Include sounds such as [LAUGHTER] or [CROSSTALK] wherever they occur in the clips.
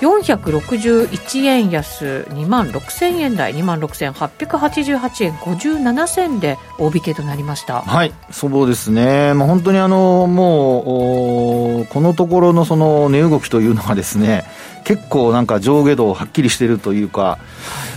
461円安2万6000円台2万6888円57銭で大引けとなりました。はいそうですね、まあ、本当にあのもうこのところのその値動きというのはですね結構なんか上下動はっきりしているというか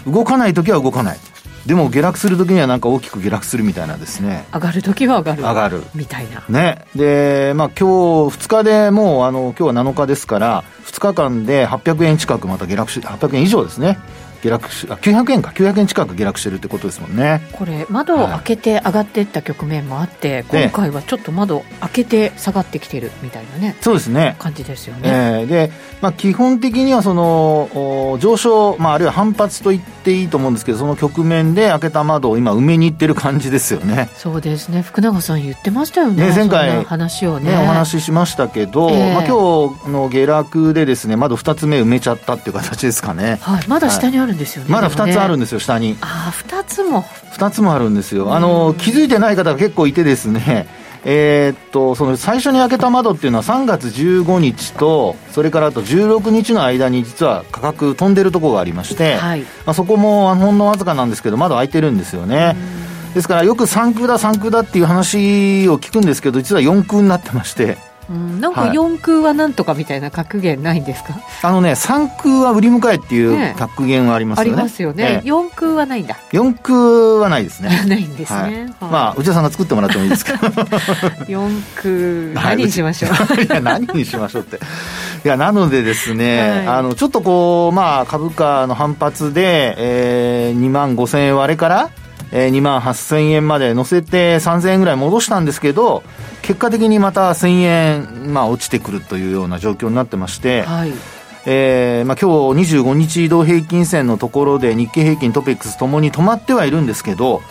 動かない時は動かないでも下落するときにはなんか大きく下落するみたいなですね。上がるときは上がる。上がる。みたいな。ね。でまあ今日2日でもうあの今日は7日ですから2日間で800円近くまた下落し800円以上ですね下落しあ900円か。900円近く下落してるってことですもんね。これ窓を開けて上がっていった局面もあって、はい、今回はちょっと窓開けて下がってきてるみたいなね。そうですね。感じですよね、えー、で、まあ、基本的にはその上昇、まあ、あるいは反発と言っていいと思うんですけどその局面で開けた窓を今埋めにいってる感じですよね。そうですね。福永さん言ってましたよね。ね前回話をね、ね、お話ししましたけど、えー、まあ、今日の下落でですね窓2つ目埋めちゃったっていう形ですかね、はい、まだ下にあるんですよね、はい、まだ2つつあるんですよ下に。ああ2つも。2つもあるんですよ。あの気づいてない方が結構いてですね。えー、っとその最初に開けた窓っていうのは3月15日とそれからあと16日の間に実は価格飛んでるところがありまして、はい、まあ、そこもほんのわずかなんですけど窓開いてるんですよね。ですからよく3空だ3空だっていう話を聞くんですけど実は4空になってましてうん、なんか4空はなんとかみたいな格言ないんですか、はい、あのね3空は売り迎えっていう格言はありますよね、ねありますよね、え4空はないんだ。4空はないですね。ないんですね、はい、まあ内田さんが作ってもらってもいいですか4 [LAUGHS] 空何にしましょう、はい、いや何にしましょうって。いやなのでですね、あのちょっとこうまあ株価の反発で、えー、2万5000円割れからえー、2万8000円まで乗せて3000円ぐらい戻したんですけど、結果的にまた1000円、まあ、落ちてくるというような状況になってまして、はい、えー、まあ、今日25日移動平均線のところで日経平均トピックスともに止まってはいるんですけど、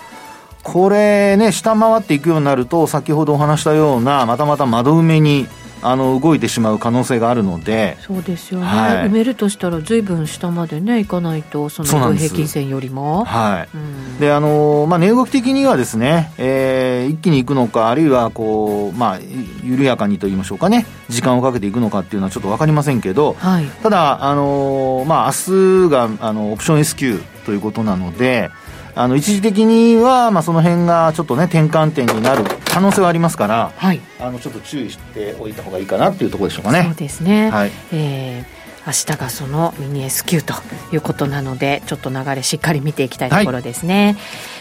これね、下回っていくようになると、先ほどお話したような、またまた窓埋めにあの動いてしまう可能性があるのでそうですよね、はい、埋めるとしたらずいぶん下までねいかないとその平均線よりも。はい、うん、であのまあ値動き的にはですね、えー、一気にいくのかあるいはこうまあ緩やかにと言いましょうかね時間をかけていくのかっていうのはちょっと分かりませんけど、はい、ただあのまあ明日があのオプション S q ということなのであの一時的には、まあ、その辺がちょっとね転換点になる可能性はありますから、はい、あのちょっと注意しておいた方がいいかなっていうところでしょうかね。そうですね、はい。えー明日がそのミニ S q ということなのでちょっと流れしっかり見ていきたいところですね、はい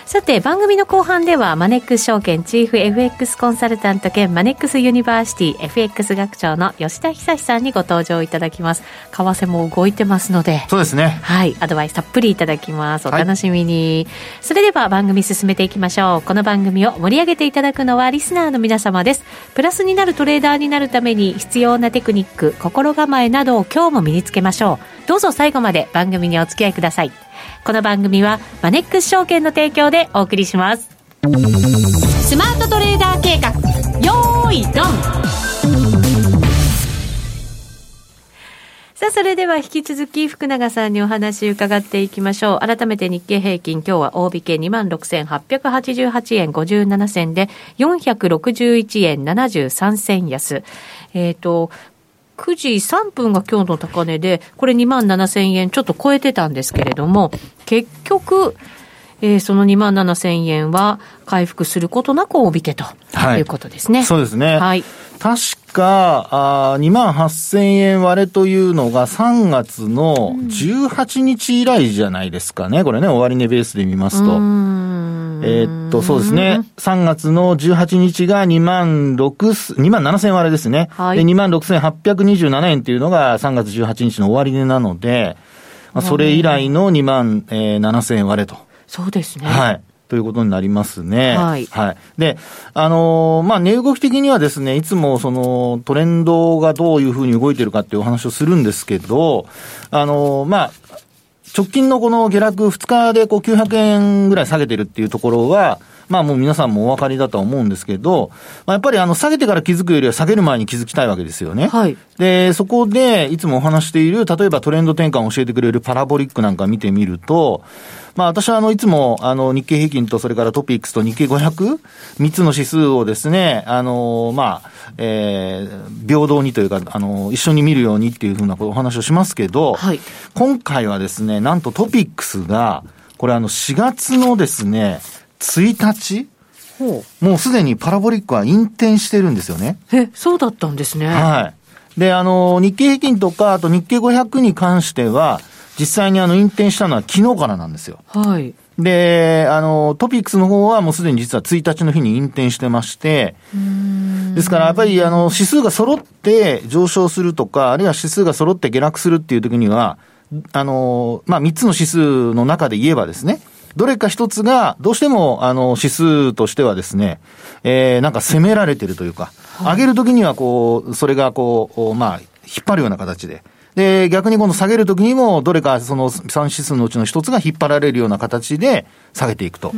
さて番組の後半ではマネックス証券チーフ FX コンサルタント兼マネックスユニバーシティ FX 学長の吉田恒さんにご登場いただきます。為替も動いてますので。そうですね。はいアドバイスたっぷりいただきます。お楽しみに、はい、それでは番組進めていきましょう。この番組を盛り上げていただくのはリスナーの皆様です。プラスになるトレーダーになるために必要なテクニック心構えなどを今日も身につけましょう。どうぞ最後まで番組にお付き合いくださいこの番組はマネックス証券の提供でお送りしますスマートトレーダー計画よーいドンさあ、それでは引き続き福永さんにお話伺っていきましょう。改めて日経平均、今日は大引け26,888円57銭で、461円73銭安。えっ、ー、と、9時3分が今日の高値で、これ2万7000円ちょっと超えてたんですけれども、結局、えー、その2万7000円は回復することなく大引けということですね。そうですね。はい。確か、あ2万8000円割れというのが3月の18日以来じゃないですかね。これね、終値ベースで見ますと。えー、っと、そうですね。3月の18日が2万6、2万7000割れですね。はい、で、2万6827円っていうのが3月18日の終値なので、まあ、それ以来の2万、えー、7000円割れと。そうですね。はい。ということになりますね。はい。はい。で、あのー、まあ、値動き的にはですね、いつもそのトレンドがどういうふうに動いてるかっていうお話をするんですけど、あのー、まあ、直近のこの下落2日でこう900円ぐらい下げてるっていうところは、まあもう皆さんもお分かりだとは思うんですけど、まあ、やっぱりあの下げてから気づくよりは下げる前に気づきたいわけですよね。はい。で、そこでいつもお話している、例えばトレンド転換を教えてくれるパラボリックなんか見てみると、まあ私はあのいつもあの日経平均とそれからトピックスと日経 500?3 つの指数をですね、あの、まあ、えー、平等にというか、あの、一緒に見るようにっていうふうなお話をしますけど、はい。今回はですね、なんとトピックスが、これあの4月のですね、1日ほもうすでにパラボリックは引転してるんですよね。う。え、そうだったんですね。はい。で、あの、日経平均とか、あと日経500に関しては、実際にあの、引転したのは昨日からなんですよ。はい。で、あの、トピックスの方はもうすでに実は1日の日に引転してまして、ですからやっぱりあの、指数が揃って上昇するとか、あるいは指数が揃って下落するっていう時には、あの、まあ、3つの指数の中で言えばですね、どれか一つが、どうしても、あの、指数としてはですね、えー、なんか攻められてるというか、上げるときにはこう、それがこう、まあ、引っ張るような形で。で、逆に今度下げるときにも、どれかその3指数のうちの一つが引っ張られるような形で下げていくと。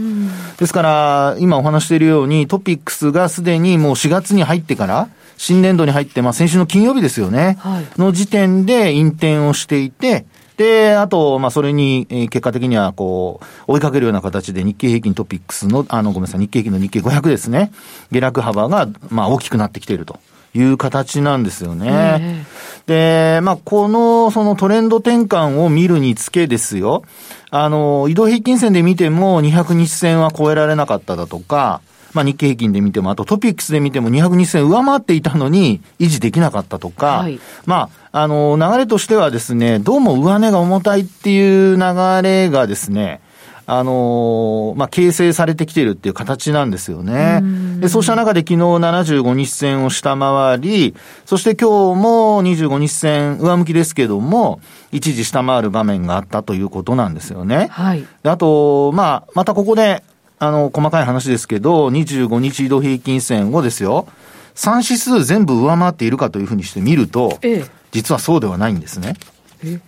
ですから、今お話しているように、トピックスがすでにもう4月に入ってから、新年度に入って、まあ先週の金曜日ですよね。はいの時点で引転をしていて、で、あと、まあ、それに、えー結果的には、こう、追いかけるような形で日経平均トピックスの、あの、ごめんなさい、日経平均の日経500ですね。下落幅が、まあ、大きくなってきているという形なんですよね。で、まあ、この、そのトレンド転換を見るにつけですよ。あの、移動平均線で見ても200日線は超えられなかっただとか、まあ、日経平均で見ても、あとトピックスで見ても200日線上回っていたのに維持できなかったとか、はいまあ、あの、流れとしてはですね、どうも上値が重たいっていう流れがですね、あのまあ、形成されてきているっていう形なんですよね。で、そうした中で昨日75日線を下回り、そして今日も25日線上向きですけども、一時下回る場面があったということなんですよね。はい。であと、まあ、またここで、あの、細かい話ですけど、25日移動平均線をですよ、3指数全部上回っているかというふうにして見ると、ええ。実はそうではないんですね。え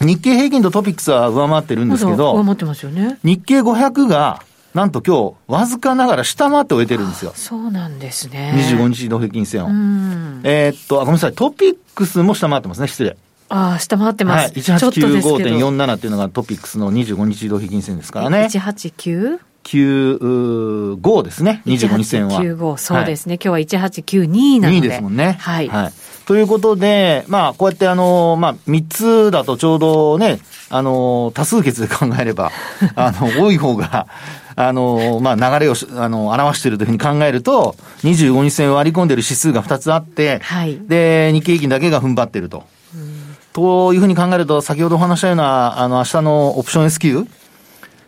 日経平均とトピックスは上回ってるんですけど、回ってますよね。日経500が、なんと今日、わずかながら下回って終えてるんですよ。そうなんですね。25日移動平均線を。うん。えーっと、あごめんなさい、トピックスも下回ってますね、失礼。ああ、下回ってまはい。す。ちょっとですけど。1895.47っていうのがトピックスの25日移動平均線ですからね。189? 95ですね、25日線は。1895そうですね。今日は1892なの2で。位ですもんね。はい。ということで、まあ、こうやってあの、まあ、3つだとちょうどね、あの、多数決で考えれば、[LAUGHS] あの、多い方が、あの、まあ、流れをし、あの、表しているというふうに考えると、25日線を割り込んでいる指数が2つあって、はいで、日経平均だけが踏ん張っていると。というふうに考えると、先ほどお話したような、あの、明日のオプション S q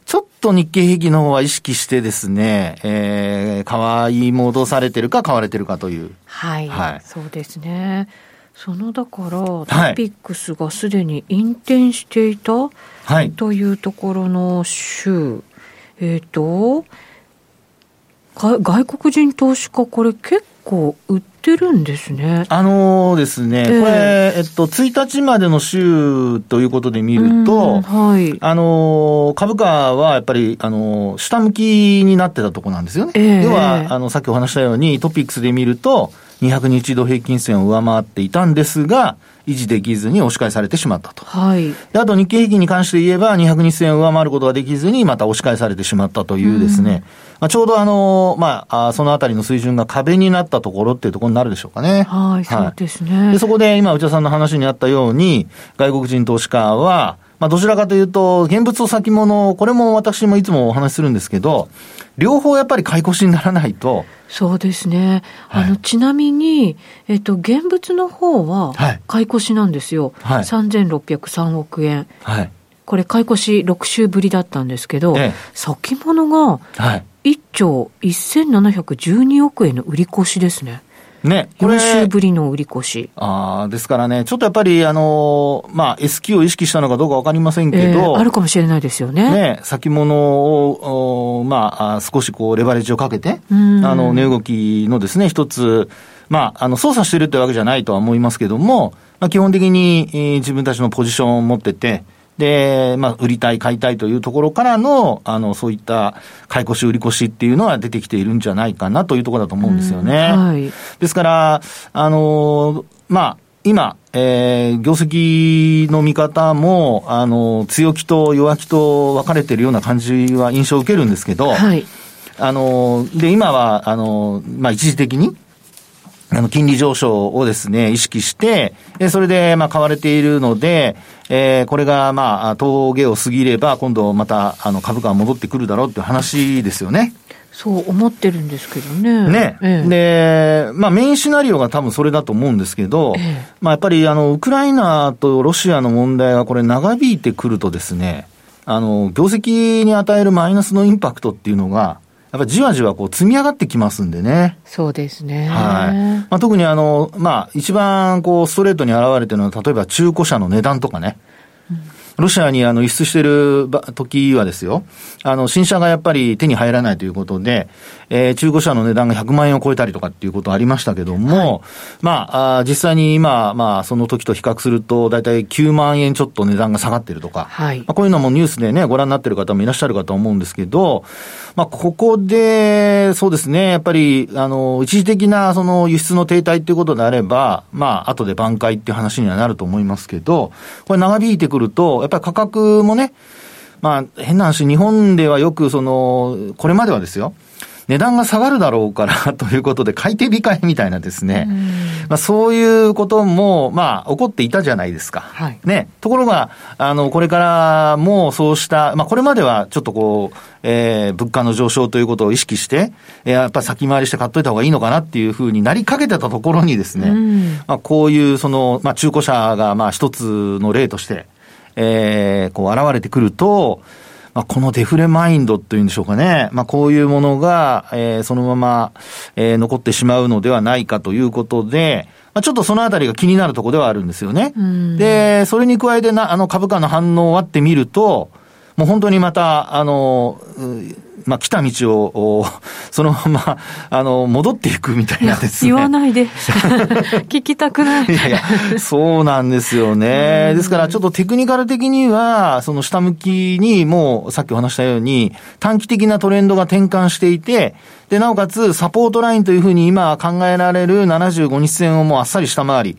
ちょっと日経平均の方は意識してですね、えー、買い戻されてるか買われてるかという。はい、はいそうですね。そのだから、トはいピックスがすでに引転していた、はい。というところの週、えっ、と、か外国人投資家、これ結構売ってるんですね。あのーですね、ええこれ、えっと、1日までの週ということで見るうんと、はい。あのー株価はやっぱり、あのー下向きになってたとこなんですよね。ええ要は、あの、さっきお話したように、トピックスで見ると、200日移動平均線を上回っていたんですが、維持できずに押し返されてしまったと。はい。で、あと日経平均に関して言えば、200日線を上回ることができずに、また押し返されてしまったというですね、まあ、ちょうどあの、まあ、あそのあたりの水準が壁になったところっていうところになるでしょうかね。はい、そうですね。で、そこで今、内田さんの話にあったように、外国人投資家は、まあ、どちらかというと、現物を先物、これも私もいつもお話しするんですけど、両方やっぱり買い越しにならないと、そうですね。はいあの、ちなみに、えっと、現物の方ははい、買い越しなんですよ。はい3603億円。はい。これ、買い越し6週ぶりだったんですけど、ええ先物がはい。1兆1712億円の売り越しですね。ね、これ4週ぶりの売り越し。ああ、ですからね、ちょっとやっぱり、あのーまあ、S q を意識したのかどうかわかりませんけえど、えあるかもしれないですよね。ね、先物を、おまあ、あ少しこう、レバレッジをかけて、うんあの、値動きのですね、一つ、まあ、あの、操作してるってわけじゃないとは思いますけども、まあ、基本的に、えー自分たちのポジションを持ってて、で、まあ、売りたい、買いたいというところからの、あの、そういった買い越し、売り越しっていうのは出てきているんじゃないかなというところだと思うんですよね。はい、ですから、あの、まあ、今、えー、業績の見方も、あの、強気と弱気と分かれてるような感じは印象を受けるんですけど、はい、あの、で、今は、あの、まあ、一時的に、あの、金利上昇をですね、意識して、それで、まあ、買われているので、えー、これが、まあ、峠を過ぎれば、今度また、あの、株価が戻ってくるだろうっていう話ですよね。そう思ってるんですけどね。ね。ええ、で、まあメインシナリオが多分それだと思うんですけど、ええ、まあやっぱりあの、ウクライナとロシアの問題がこれ長引いてくるとですね、あの、業績に与えるマイナスのインパクトっていうのが、やっぱりじわじわこう積み上がってきますんでね。そうですね。はい。まあ、特にあの、まあ、一番こうストレートに現れてるのは、例えば中古車の値段とかね。うんロシアにあの輸出してる時はですよ、あの、新車がやっぱり手に入らないということで、えー、中古車の値段が100万円を超えたりとかっていうことありましたけども、はい、まああ、実際に今、まあ、その時と比較すると、だいたい9万円ちょっと値段が下がってるとか、はい、まあ、こういうのもニュースでね、ご覧になってる方もいらっしゃるかと思うんですけど、まあ、ここで、そうですね、やっぱり、あの、一時的なその輸出の停滞っていうことであれば、まあ、後で挽回っていう話にはなると思いますけど、これ長引いてくると、やっぱり価格もね、まあ、変な話、日本ではよく、その、これまではですよ、値段が下がるだろうから [LAUGHS] ということで、買い手控えみたいなですね、まあ、そういうことも、まあ、起こっていたじゃないですか。はい、ね。ところが、あの、これからもそうした、まあ、これまではちょっとこう、えー、物価の上昇ということを意識して、やっぱ先回りして買っといた方がいいのかなっていうふうになりかけてたところにですね、まあ、こういうその、まあ、中古車がまあ一つの例として、えー、こう現れてくると、まあ、このデフレマインドというんでしょうかね。まあ、こういうものが、えー、そのまま、えー、残ってしまうのではないかということで、まあ、ちょっとそのあたりが気になるところではあるんですよね。で、それに加えてな、あの株価の反応を割ってみると、もう本当にまた、あの、まあ、来た道を、そのまま、[LAUGHS] あの、戻っていくみたいなですね。言わないで。[LAUGHS] 聞きたくない。いやいや、そうなんですよね。ですから、ちょっとテクニカル的には、その下向きに、もう、さっきお話したように、短期的なトレンドが転換していて、で、なおかつ、サポートラインというふうに今考えられる75日線をもうあっさり下回り、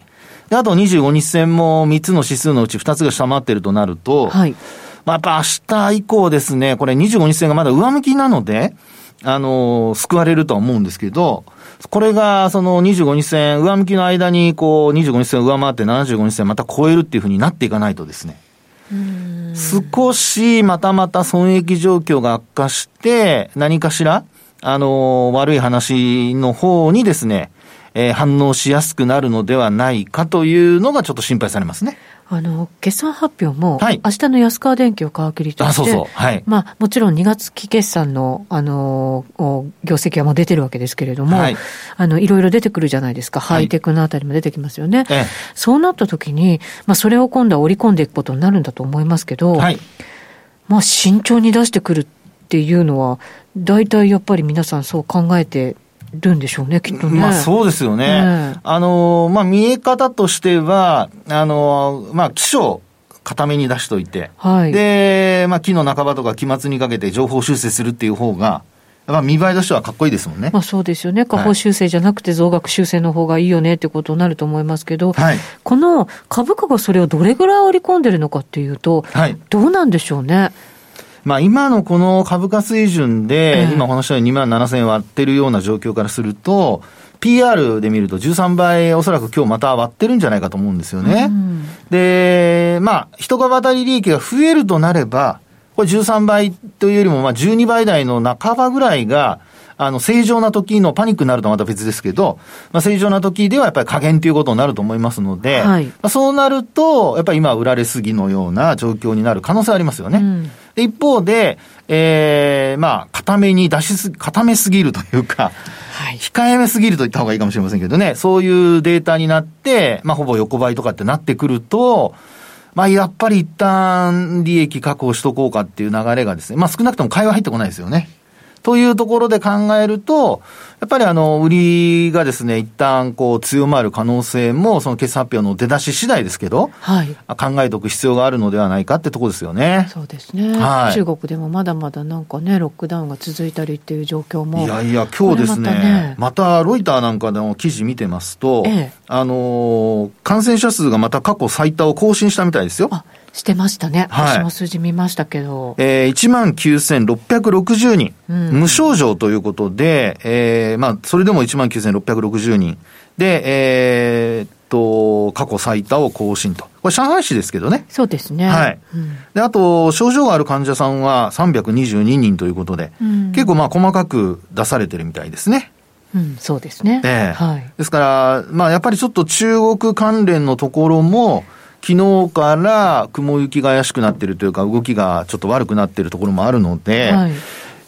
で、あと25日線も3つの指数のうち2つが下回っているとなると、はい。まあ、やっぱ明日以降ですね、これ25日線がまだ上向きなので、あの、救われるとは思うんですけど、これが、その25日線、上向きの間に、こう、25日線を上回って75日線また超えるっていうふうになっていかないとですね、少しまたまた損益状況が悪化して、何かしら、あの、悪い話の方にですね、えー、反応しやすくなるのではないかというのがちょっと心配されますね。あの、決算発表も、はい、明日の安川電機を皮切りとして、あ、そうそう。はい。まあ、もちろん2月期決算の、あの、業績はもう出てるわけですけれども、はい、あの、いろいろ出てくるじゃないですか。ハイテクのあたりも出てきますよね。はい、そうなった時に、まあ、それを今度は織り込んでいくことになるんだと思いますけど、はい、まあ、慎重に出してくるっていうのは、大体やっぱり皆さんそう考えてるんでしょうね、きっとね。まあそうですよね。ねあの、まあ見え方としては、あの、まあ気象、固めに出しといて、はい、で、まあ期の半ばとか期末にかけて情報修正するっていう方が、まあ、見栄えとしてはかっこいいですもんね。まあそうですよね。下方修正じゃなくて増額修正の方がいいよねってことになると思いますけど、はい、この株価がそれをどれぐらい織り込んでるのかっていうと、はい、どうなんでしょうね。まあ、今のこの株価水準で、今お話したように2万7000円割ってるような状況からすると、PR で見ると13倍、おそらく今日また割ってるんじゃないかと思うんですよね。うん、で、まあ、一株当たり利益が増えるとなれば、これ13倍というよりも、まあ、12倍台の半ばぐらいが、あの、正常な時のパニックになるとまた別ですけど、まあ、正常な時ではやっぱり加減ということになると思いますので、はい、まあ、そうなると、やっぱり今売られすぎのような状況になる可能性ありますよね。うんで、一方で、ええー、まあ、固めに出しす、固めすぎるというか、はい、控えめすぎると言った方がいいかもしれませんけどね、そういうデータになって、まあ、ほぼ横ばいとかってなってくると、まあ、やっぱり一旦利益確保しとこうかっていう流れがですね、まあ、少なくとも買いは入ってこないですよね。というところで考えると、やっぱりあの、売りがですね、一旦こう強まる可能性も、その決算発表の出だし次第ですけど、はい、考えておく必要があるのではないかってところですよね。そうですね。はい、中国でもまだまだなんかね、ロックダウンが続いたりっていう状況も。いやいや、今日ですね、またねまたロイターなんかの記事見てますと、ええ、あの、感染者数がまた過去最多を更新したみたいですよ。あしてましたね。はい、私も数字見ましたけど。えー、19,660人、うん、無症状ということで、えー、まあ、それでも19,660人。で、えー、っと、過去最多を更新と。これ上海市ですけどね。そうですね。はい。うん、で、あと、症状がある患者さんは322人ということで、うん、結構まあ細かく出されてるみたいですね。うん、そうですね。えー、はい。ですから、まあやっぱりちょっと中国関連のところも、昨日から雲行きが怪しくなっているというか、動きがちょっと悪くなっているところもあるので、はい、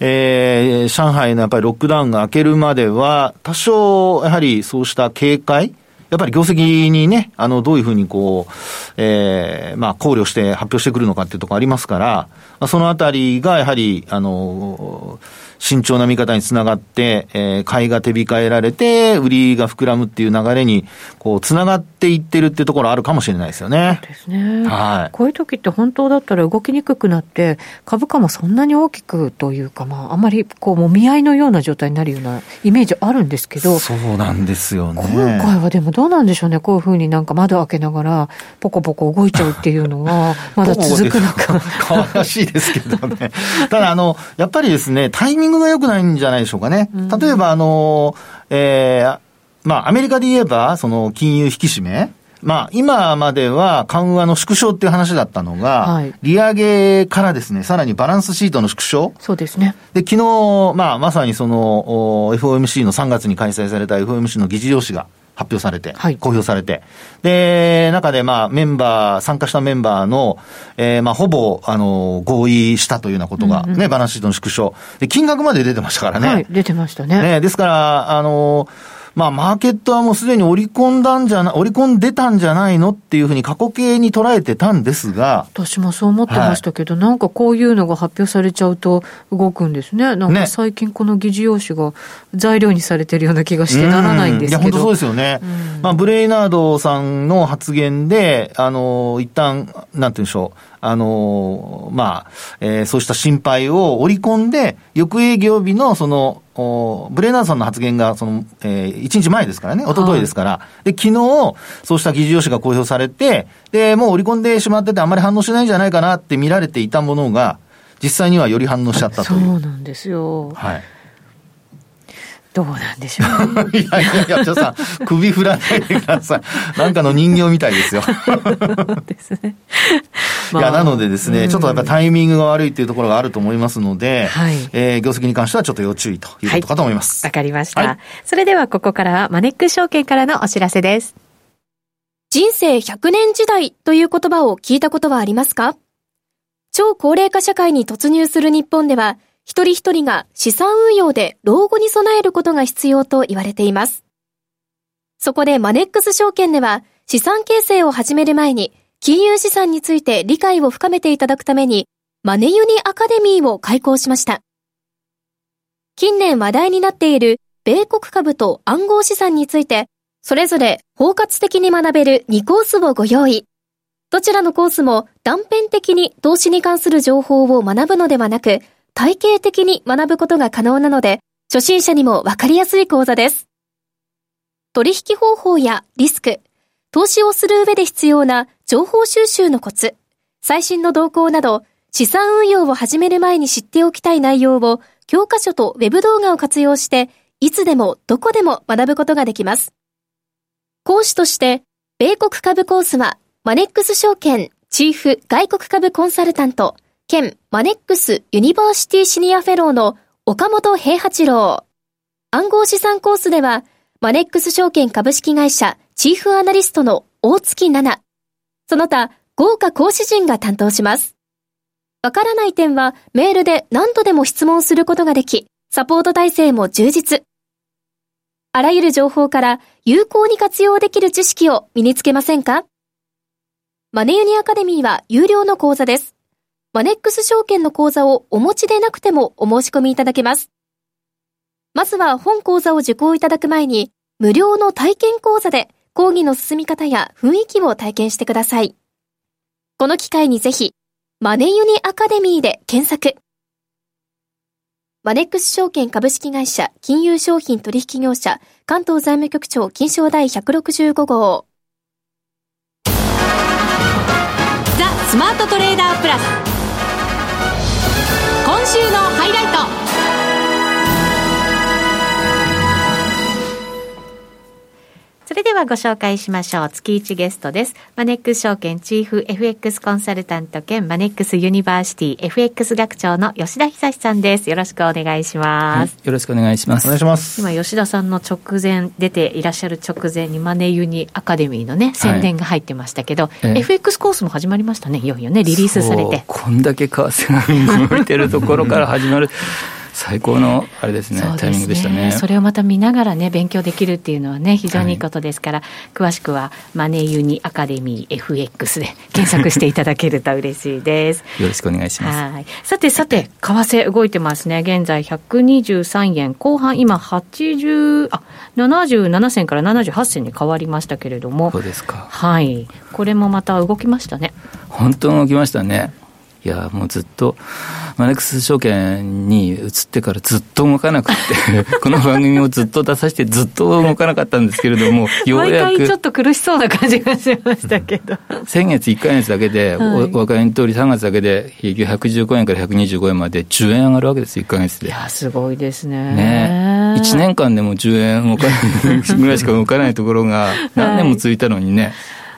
えー、上海のやっぱりロックダウンが明けるまでは、多少、やはりそうした警戒、やっぱり業績にね、あの、どういうふうにこう、ええー、まあ、考慮して発表してくるのかっていうところありますから、まあ、そのあたりがやはり、あの、慎重な見方につながって、えー、買いが手控えられて、売りが膨らむっていう流れに、こう、つながっていってるっていうところあるかもしれないですよね。ですね。はい。こういう時って本当だったら動きにくくなって、株価もそんなに大きくというか、まあ、あまり、こう、もみ合いのような状態になるようなイメージあるんですけど。そうなんですよね。今回はでもどうなんでしょうね。こういうふうになんか窓開けながら、ポコポコ動いちゃうっていうのは、[LAUGHS] まだ続くのか。か？わらしいですけどね。ただ、あの、やっぱりですね、タイミングが良くないんじゃないでしょうかね。例えば、あの、えー、まあ、アメリカで言えば、その、金融引き締め。まあ、今までは緩和の縮小っていう話だったのが、はい、利上げからですね、さらにバランスシートの縮小。そうですね。で、昨日、まあ、まさにその、FOMC の3月に開催された FOMC の議事要旨が、発表されて、はい、公表されて、で、中でまあメンバー、参加したメンバーの、えー、まあほぼ、あの、合意したというようなことがね、うんうん、バランスシートの縮小。で、金額まで出てましたからね。はい、出てましたね。ね、ですから、あの、まあ、マーケットはもうすでに織り込んだんじゃな、織り込んでたんじゃないのっていうふうに過去形に捉えてたんですが。私もそう思ってましたけど、はい、なんかこういうのが発表されちゃうと動くんですね。なんか最近この議事要旨が材料にされてるような気がしてならないんですけど。いや、本当そうですよね。まあ、ブレイナードさんの発言で、あの、一旦、なんて言うんでしょう。あのまあ、えー、そうした心配を織り込んで、翌営業日のその、ブレーナーさんの発言が、その、えー、1日前ですからね、一昨日ですから、はい、で、昨日、そうした議事要旨が公表されて、で、もう織り込んでしまってて、あんまり反応しないんじゃないかなって見られていたものが、実際にはより反応しちゃったという。そうなんですよ。はい。どうなんでしょう、い [LAUGHS] やいやいや、ちょっとさん、[LAUGHS] 首振らないでください。なんかの人形みたいですよ。ですね。いや、なのでですね、ちょっとやっぱタイミングが悪いっていうところがあると思いますので、はい、えー、業績に関してはちょっと要注意ということかと思います。わ、はい、かりました、はい、それではここからはマネックス証券からのお知らせです。人生100年時代という言葉を聞いたことはありますか？超高齢化社会に突入する日本では、一人一人が資産運用で老後に備えることが必要と言われています。そこでマネックス証券では資産形成を始める前に金融資産について理解を深めていただくためにマネユニアカデミーを開講しました。近年話題になっている米国株と暗号資産についてそれぞれ包括的に学べる2コースをご用意。どちらのコースも断片的に投資に関する情報を学ぶのではなく、体系的に学ぶことが可能なので、初心者にもわかりやすい講座です。取引方法やリスク、投資をする上で必要な情報収集のコツ、最新の動向など、資産運用を始める前に知っておきたい内容を教科書とウェブ動画を活用して、いつでもどこでも学ぶことができます。講師として、米国株コースは、マネックス証券チーフ外国株コンサルタント、兼マネックスユニバーシティシニアフェローの岡元兵八郎。暗号資産コースでは、マネックス証券株式会社チーフアナリストの大槻奈那。その他、豪華講師陣が担当します。わからない点はメールで何度でも質問することができ、サポート体制も充実。あらゆる情報から有効に活用できる知識を身につけませんか？マネユニアカデミーは有料の講座です。マネックス証券の口座をお持ちでなくてもお申し込みいただけます。まずは本講座を受講いただく前に、無料の体験講座で講義の進み方や雰囲気を体験してください。この機会にぜひ、マネユニアカデミーで検索。マネックス証券株式会社金融商品取引業者関東財務局長金賞第165号。ザ・スマートトレーダープラス。今週のハイライト。れではご紹介しましょう。月1ゲストです。マネックス証券チーフ FX コンサルタント兼マネックスユニバーシティ FX 学長の吉田恒さんです。よろしくお願いします、はい、よろしくお願いします。お願いします。今吉田さんの直前、出ていらっしゃる直前にマネユニアカデミーのね、宣伝が入ってましたけど、はい、FX コースも始まりましたね、いよいよね、リリースされて。こんだけ為替が動いてるところから始まる。最高のあれですね、ねタイミングでしたね。それをまた見ながらね、勉強できるっていうのはね、非常にいいことですから、はい、詳しくはマネーユニアカデミー FX で検索していただけると嬉しいです。[LAUGHS] よろしくお願いします。はい。さてさて、為替動いてますね。現在123円、後半今80、あ、77銭から78銭に変わりましたけれども。そうですか。はい。これもまた動きましたね。本当動きましたね。いや、もうずっと、マネックス証券に移ってからずっと動かなくて、[LAUGHS] この番組をずっと出させてずっと動かなかったんですけれども、ようやく。毎回ちょっと苦しそうな感じがしましたけど。[LAUGHS] 先月1か月だけで、はい、お分かりの通り3月だけで、平均115円から125円まで10円上がるわけです1か月で。いや、すごいですね。ね1年間でも10円動かないぐらいしか動かないところが [LAUGHS] 何年も続いたのにね。はい、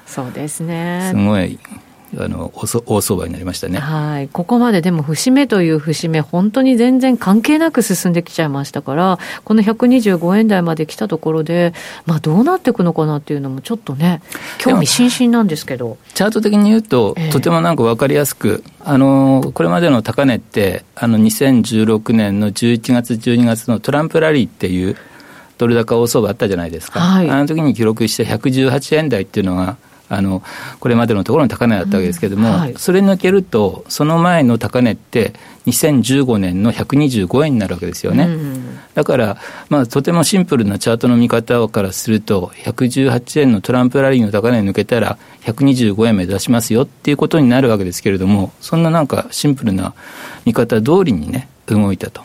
そうですね。すごい。あの大相場になりましたね、はい、ここまででも節目という節目、本当に全然関係なく進んできちゃいましたから、この125円台まで来たところで、まあ、どうなっていくのかなっていうのも、ちょっとね、興味津々なんですけど。チャート的に言うと、えー、とてもなんか分かりやすく、あのこれまでの高値って、あの2016年の11月、12月のトランプラリーっていう、ドル高大相場あったじゃないですか、はい、あの時に記録した118円台っていうのが、あのこれまでのところの高値だったわけですけれども、うんはい、それ抜けると、その前の高値って、2015年の125円になるわけですよね。うん、だから、まあ、とてもシンプルなチャートの見方からすると、118円のトランプラリーの高値抜けたら、125円目指しますよっていうことになるわけですけれども、そんななんかシンプルな見方通りにね、動いたと。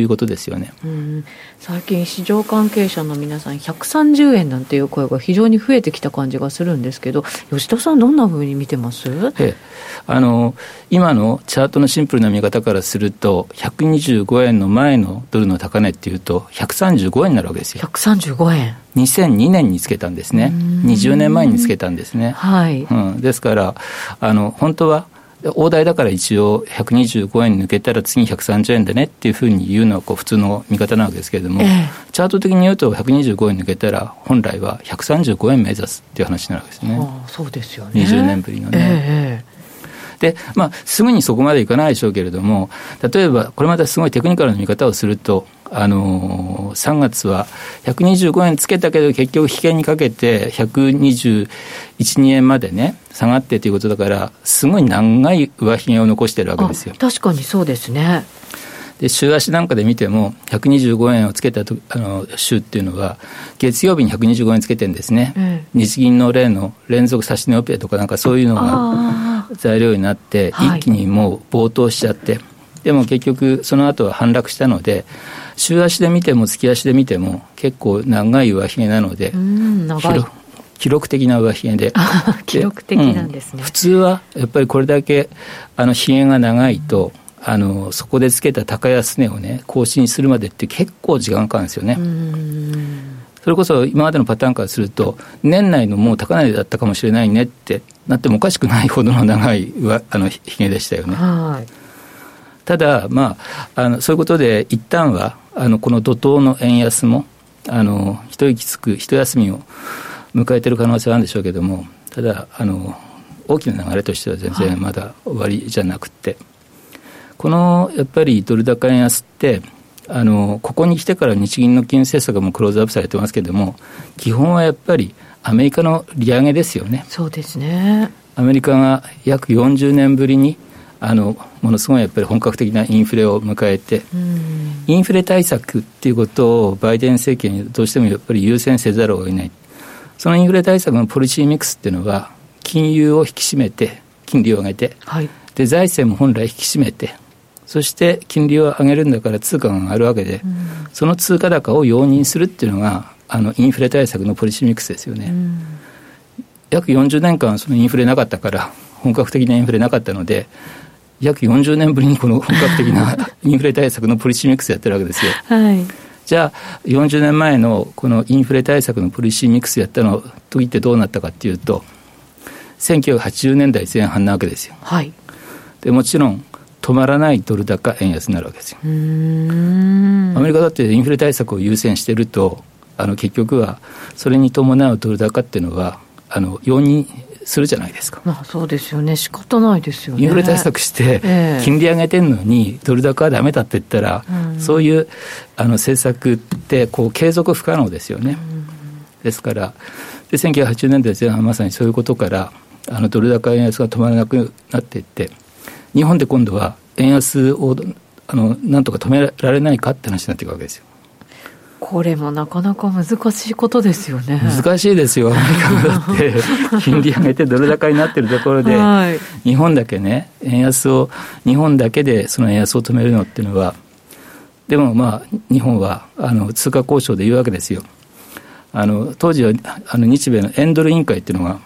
いうことですよね、うん、最近、市場関係者の皆さん、130円なんていう声が非常に増えてきた感じがするんですけど、吉田さん、どんなふうに見てます？ええ、あの今のチャートのシンプルな見方からすると、125円の前のドルの高値っていうと、135円になるわけですよ。135円。2002年につけたんですね、20年前につけたんですね。はい。うん、ですからあの、本当は大台だから一応125円抜けたら次130円でねっていうふうに言うのはこう普通の見方なわけですけれども、えー、チャート的に言うと125円抜けたら本来は135円目指すっていう話になるわけですね。あそうですよね20年ぶりのね。えーで、まあ、すぐにそこまでいかないでしょうけれども、例えば、これまたすごいテクニカルな見方をすると、あのー、3月は125円つけたけど、結局、危険にかけて、121、2円までね、下がってということだから、すごい長い上髭を残してるわけですよ。確かにそうですね。で週足なんかで見ても、125円をつけたとあの週っていうのは、月曜日に125円つけてるんですね、うん、日銀の例の連続指し値オペとか、なんかそういうのが材料になって、一気にもう暴騰しちゃって、でも結局、その後は反落したので、週足で見ても月足で見ても、結構長い上髭なので、記録的な上髭で。[LAUGHS] 記録的なんですね、うん、普通はやっぱりこれだけあの髭が長いと、あのそこでつけた高安値をね更新するまでって結構時間かかるんですよね。それこそ今までのパターンからすると年内のもう高値だったかもしれないねってなってもおかしくないほどの長いあのひげでしたよね。ただ、まあ、あのそういうことで一旦はあのこの怒涛の円安もあの一息つく一休みを迎えている可能性はあるんでしょうけれどもただあの大きな流れとしては全然まだ終わりじゃなくて。はいこのやっぱりドル高円安ってあのここに来てから日銀の金融政策もクローズアップされてますけれども基本はやっぱりアメリカの利上げですよね。そうですねアメリカが約40年ぶりにああのものすごいやっぱり本格的なインフレを迎えて、インフレ対策っていうことをバイデン政権にどうしてもやっぱり優先せざるを得ない。そのインフレ対策のポリシーミックスっていうのは、金融を引き締めて、金利を上げて、はい、で財政も本来引き締めて、そして金利を上げるんだから通貨が上がるわけで、うん、その通貨高を容認するっていうのが、あのインフレ対策のポリシーミックスですよね。うん、約40年間、そのインフレなかったから、本格的なインフレなかったので、約40年ぶりにこの [LAUGHS] 本格的な [LAUGHS] インフレ対策のポリシーミックスやってるわけですよ。はいじゃあ、40年前のこのインフレ対策のポリシーミックスやったの時ってどうなったかっていうと、1980年代前半なわけですよ。はい、でもちろん、止まらないドル高円安になるわけですよ。アメリカだってインフレ対策を優先してると、あの結局はそれに伴うドル高っていうのは、あの容認するじゃないですか。まあ、そうですよね、仕方ないですよね。インフレ対策して、金利上げてるのに、ドル高はだめだって言ったら、うん、そういうあの政策ってこう継続不可能ですよね。うん、ですから、で1980年代前半、まさにそういうことから、あのドル高円安が止まらなくなっていって、日本で今度は円安をあのなんとか止められないかって話になっていくわけですよ。これもなかなか難しいことですよね。難しいですよ。アメリカだって、金利上げてドル高になってるところで、はい、日本だけね、円安を、日本だけでその円安を止めるのっていうのは、でもまあ、日本はあの通貨交渉で言うわけですよ。あの当時はあの日米の円ドル委員会っていうのが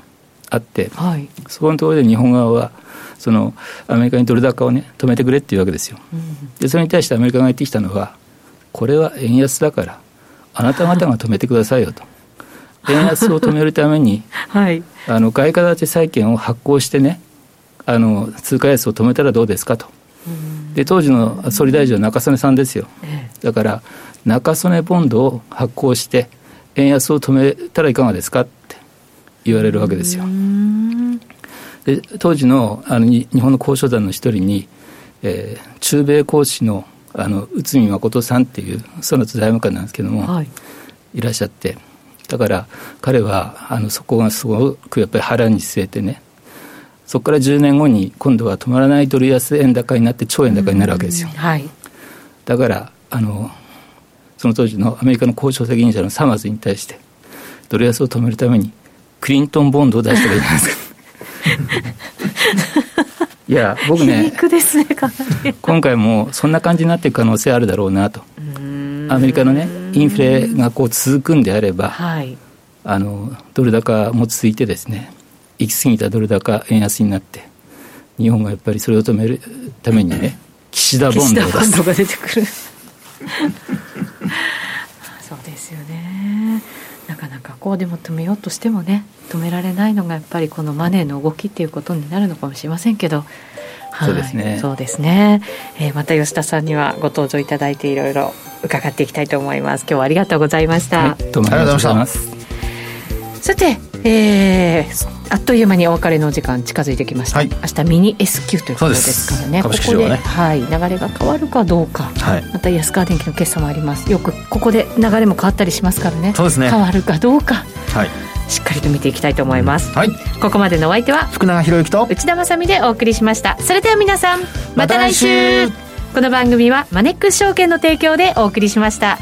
あって、はい、そこのところで日本側は、そのアメリカにドル高をね、止めてくれっていうわけですよ。うん、で、それに対してアメリカが言ってきたのは、これは円安だから、あなた方が止めてくださいよと。[LAUGHS] 円安を止めるために、[LAUGHS] はい、あの外貨建て債券を発行してね、あの通貨安を止めたらどうですかと。で当時の総理大臣は中曽根さんですよ。だから中曽根ボンドを発行して円安を止めたらいかがですかって言われるわけですよ。で当時のあの日本の交渉団の一人に、えー、中米公使のあの内海誠さんっていうその財務官なんですけども、はい、いらっしゃってだから彼はあのそこがすごくやっぱり腹に据えてねそこから10年後に今度は止まらないドル安円高になって超円高になるわけですよ、はい、だからあのその当時のアメリカの交渉責任者のサマーズに対してドル安を止めるためにクリントンボンドを出したらいいじゃないですかいや、僕ね、ね今回もそんな感じになっていく可能性あるだろうなと。アメリカのね、インフレがこう続くんであれば、はい、あのドル高も続いてですね、行き過ぎたドル高、円安になって、日本がやっぱりそれを止めるためにね、[LAUGHS] 岸田ボンド。が出てくる [LAUGHS] そうですよね。なかなかこうでも止めようとしてもね止められないのがやっぱりこのマネーの動きっていうことになるのかもしれませんけど、はい、そうですね。そうですね、えー、また吉田さんにはご登場いただいていろいろ伺っていきたいと思います。今日はありがとうございました、はい、どうもありがとうございますさて、えー、あっという間にお別れの時間近づいてきました、はい、明日ミニ S q ということですからね、ね、ここで、はい、流れが変わるかどうか、はい、また安川電機の決算もあります。よくここで流れも変わったりしますからね。そうですね。変わるかどうか、はい、しっかりと見ていきたいと思います、はい、ここまでのお相手は福永博之と内田まさでお送りしました。それでは皆さんまた来週,、また来週。この番組はマネックス証券の提供でお送りしました。